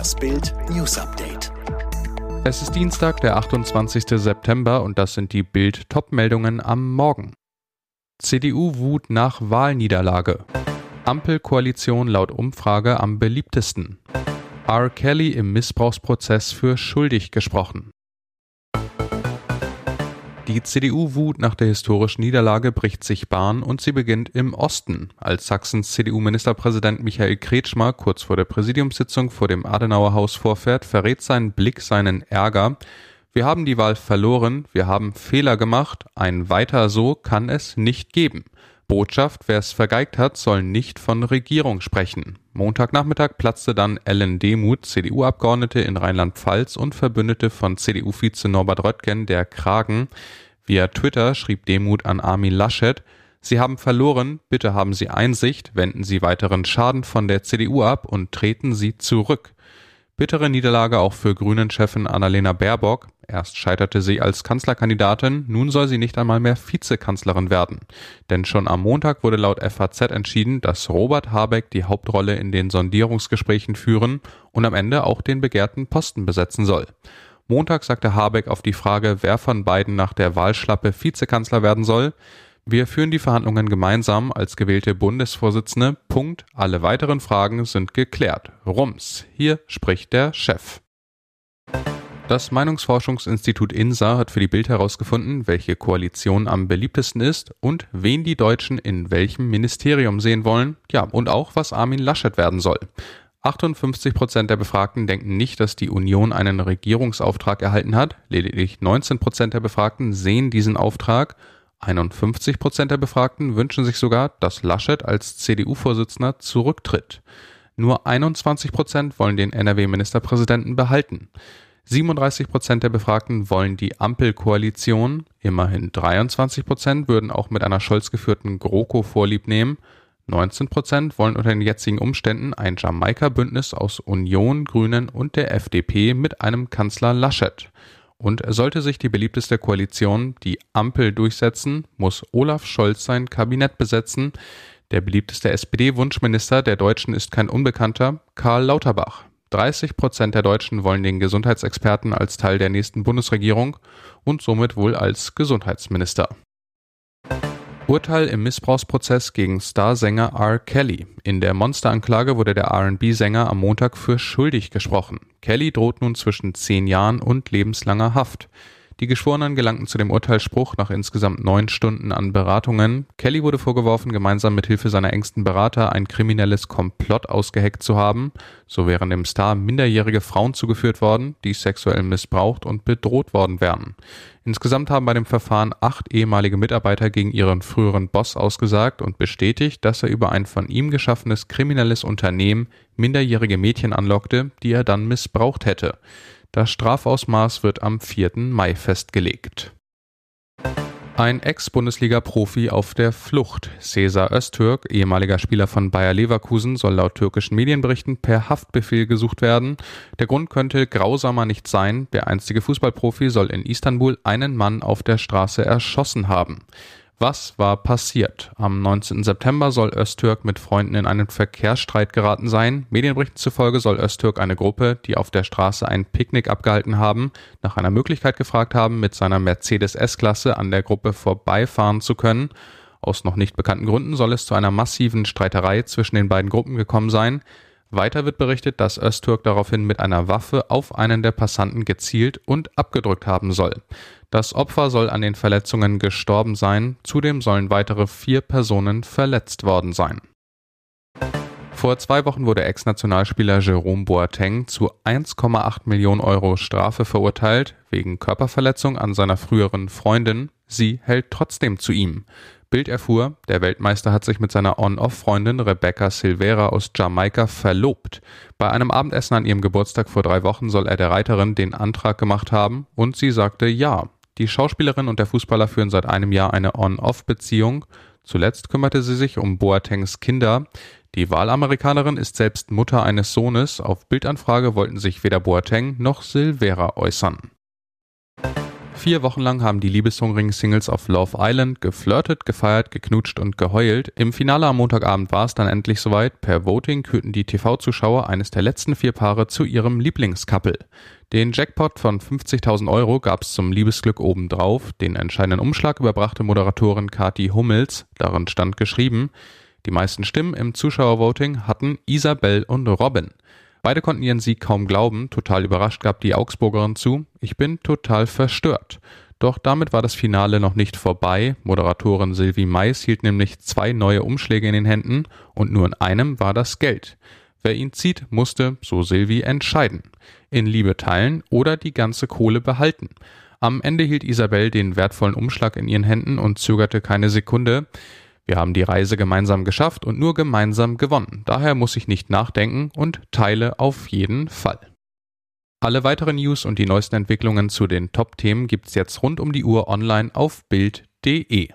Das Bild News Update. Es ist Dienstag, der 28. September und das sind die Bild Topmeldungen am Morgen. CDU wut nach Wahlniederlage. Ampelkoalition laut Umfrage am beliebtesten. R. Kelly im Missbrauchsprozess für schuldig gesprochen. Die CDU-Wut nach der historischen Niederlage bricht sich Bahn und sie beginnt im Osten, als Sachsens CDU-Ministerpräsident Michael Kretschmer kurz vor der Präsidiumssitzung vor dem Adenauerhaus vorfährt, verrät sein Blick seinen Ärger. Wir haben die Wahl verloren, wir haben Fehler gemacht, ein weiter so kann es nicht geben. Botschaft, wer es vergeigt hat, soll nicht von Regierung sprechen. Montagnachmittag platzte dann Ellen Demuth, CDU-Abgeordnete in Rheinland-Pfalz und Verbündete von CDU-Vize Norbert Röttgen, der Kragen. Via Twitter schrieb Demuth an Armin Laschet, Sie haben verloren, bitte haben Sie Einsicht, wenden Sie weiteren Schaden von der CDU ab und treten Sie zurück. Bittere Niederlage auch für Grünen-Chefin Annalena Baerbock. Erst scheiterte sie als Kanzlerkandidatin, nun soll sie nicht einmal mehr Vizekanzlerin werden. Denn schon am Montag wurde laut FAZ entschieden, dass Robert Habeck die Hauptrolle in den Sondierungsgesprächen führen und am Ende auch den begehrten Posten besetzen soll. Montag sagte Habeck auf die Frage, wer von beiden nach der Wahlschlappe Vizekanzler werden soll, wir führen die Verhandlungen gemeinsam als gewählte Bundesvorsitzende. Punkt. Alle weiteren Fragen sind geklärt. Rums. Hier spricht der Chef. Das Meinungsforschungsinstitut INSA hat für die Bild herausgefunden, welche Koalition am beliebtesten ist und wen die Deutschen in welchem Ministerium sehen wollen, ja, und auch was Armin Laschet werden soll. 58 Prozent der Befragten denken nicht, dass die Union einen Regierungsauftrag erhalten hat. Lediglich 19 Prozent der Befragten sehen diesen Auftrag 51 Prozent der Befragten wünschen sich sogar, dass Laschet als CDU-Vorsitzender zurücktritt. Nur 21 Prozent wollen den NRW-Ministerpräsidenten behalten. 37 Prozent der Befragten wollen die Ampelkoalition. Immerhin 23 Prozent würden auch mit einer Scholz geführten GroKo Vorlieb nehmen. 19 Prozent wollen unter den jetzigen Umständen ein Jamaika-Bündnis aus Union, Grünen und der FDP mit einem Kanzler Laschet. Und sollte sich die beliebteste Koalition, die Ampel, durchsetzen, muss Olaf Scholz sein Kabinett besetzen. Der beliebteste SPD-Wunschminister der Deutschen ist kein Unbekannter, Karl Lauterbach. 30 Prozent der Deutschen wollen den Gesundheitsexperten als Teil der nächsten Bundesregierung und somit wohl als Gesundheitsminister. Urteil im Missbrauchsprozess gegen Starsänger R. Kelly. In der Monsteranklage wurde der RB-Sänger am Montag für schuldig gesprochen. Kelly droht nun zwischen zehn Jahren und lebenslanger Haft. Die Geschworenen gelangten zu dem Urteilsspruch nach insgesamt neun Stunden an Beratungen. Kelly wurde vorgeworfen, gemeinsam mit Hilfe seiner engsten Berater ein kriminelles Komplott ausgeheckt zu haben. So wären dem Star minderjährige Frauen zugeführt worden, die sexuell missbraucht und bedroht worden wären. Insgesamt haben bei dem Verfahren acht ehemalige Mitarbeiter gegen ihren früheren Boss ausgesagt und bestätigt, dass er über ein von ihm geschaffenes kriminelles Unternehmen minderjährige Mädchen anlockte, die er dann missbraucht hätte. Das Strafausmaß wird am 4. Mai festgelegt. Ein Ex-Bundesliga-Profi auf der Flucht. Cesar Öztürk, ehemaliger Spieler von Bayer Leverkusen, soll laut türkischen Medienberichten per Haftbefehl gesucht werden. Der Grund könnte grausamer nicht sein. Der einstige Fußballprofi soll in Istanbul einen Mann auf der Straße erschossen haben. Was war passiert? Am 19. September soll Öztürk mit Freunden in einen Verkehrsstreit geraten sein. Medienberichten zufolge soll Öztürk eine Gruppe, die auf der Straße ein Picknick abgehalten haben, nach einer Möglichkeit gefragt haben, mit seiner Mercedes S-Klasse an der Gruppe vorbeifahren zu können. Aus noch nicht bekannten Gründen soll es zu einer massiven Streiterei zwischen den beiden Gruppen gekommen sein. Weiter wird berichtet, dass Öztürk daraufhin mit einer Waffe auf einen der Passanten gezielt und abgedrückt haben soll. Das Opfer soll an den Verletzungen gestorben sein, zudem sollen weitere vier Personen verletzt worden sein. Vor zwei Wochen wurde Ex-Nationalspieler Jerome Boateng zu 1,8 Millionen Euro Strafe verurteilt, wegen Körperverletzung an seiner früheren Freundin. Sie hält trotzdem zu ihm. Bild erfuhr, der Weltmeister hat sich mit seiner On-Off-Freundin Rebecca Silvera aus Jamaika verlobt. Bei einem Abendessen an ihrem Geburtstag vor drei Wochen soll er der Reiterin den Antrag gemacht haben und sie sagte ja. Die Schauspielerin und der Fußballer führen seit einem Jahr eine On-Off-Beziehung. Zuletzt kümmerte sie sich um Boatengs Kinder. Die Wahlamerikanerin ist selbst Mutter eines Sohnes. Auf Bildanfrage wollten sich weder Boateng noch Silvera äußern. Vier Wochen lang haben die liebeshungrigen Singles auf Love Island geflirtet, gefeiert, geknutscht und geheult. Im Finale am Montagabend war es dann endlich soweit. Per Voting kürten die TV-Zuschauer eines der letzten vier Paare zu ihrem Lieblingscouple. Den Jackpot von 50.000 Euro gab es zum Liebesglück obendrauf. Den entscheidenden Umschlag überbrachte Moderatorin Kati Hummels. Darin stand geschrieben, die meisten Stimmen im Zuschauervoting hatten Isabel und Robin. Beide konnten ihren Sieg kaum glauben, total überrascht gab die Augsburgerin zu, ich bin total verstört. Doch damit war das Finale noch nicht vorbei. Moderatorin Sylvie Mais hielt nämlich zwei neue Umschläge in den Händen und nur in einem war das Geld. Wer ihn zieht, musste, so Sylvie, entscheiden. In Liebe teilen oder die ganze Kohle behalten. Am Ende hielt Isabel den wertvollen Umschlag in ihren Händen und zögerte keine Sekunde. Wir haben die Reise gemeinsam geschafft und nur gemeinsam gewonnen. Daher muss ich nicht nachdenken und teile auf jeden Fall. Alle weiteren News und die neuesten Entwicklungen zu den Top-Themen gibt's jetzt rund um die Uhr online auf Bild.de.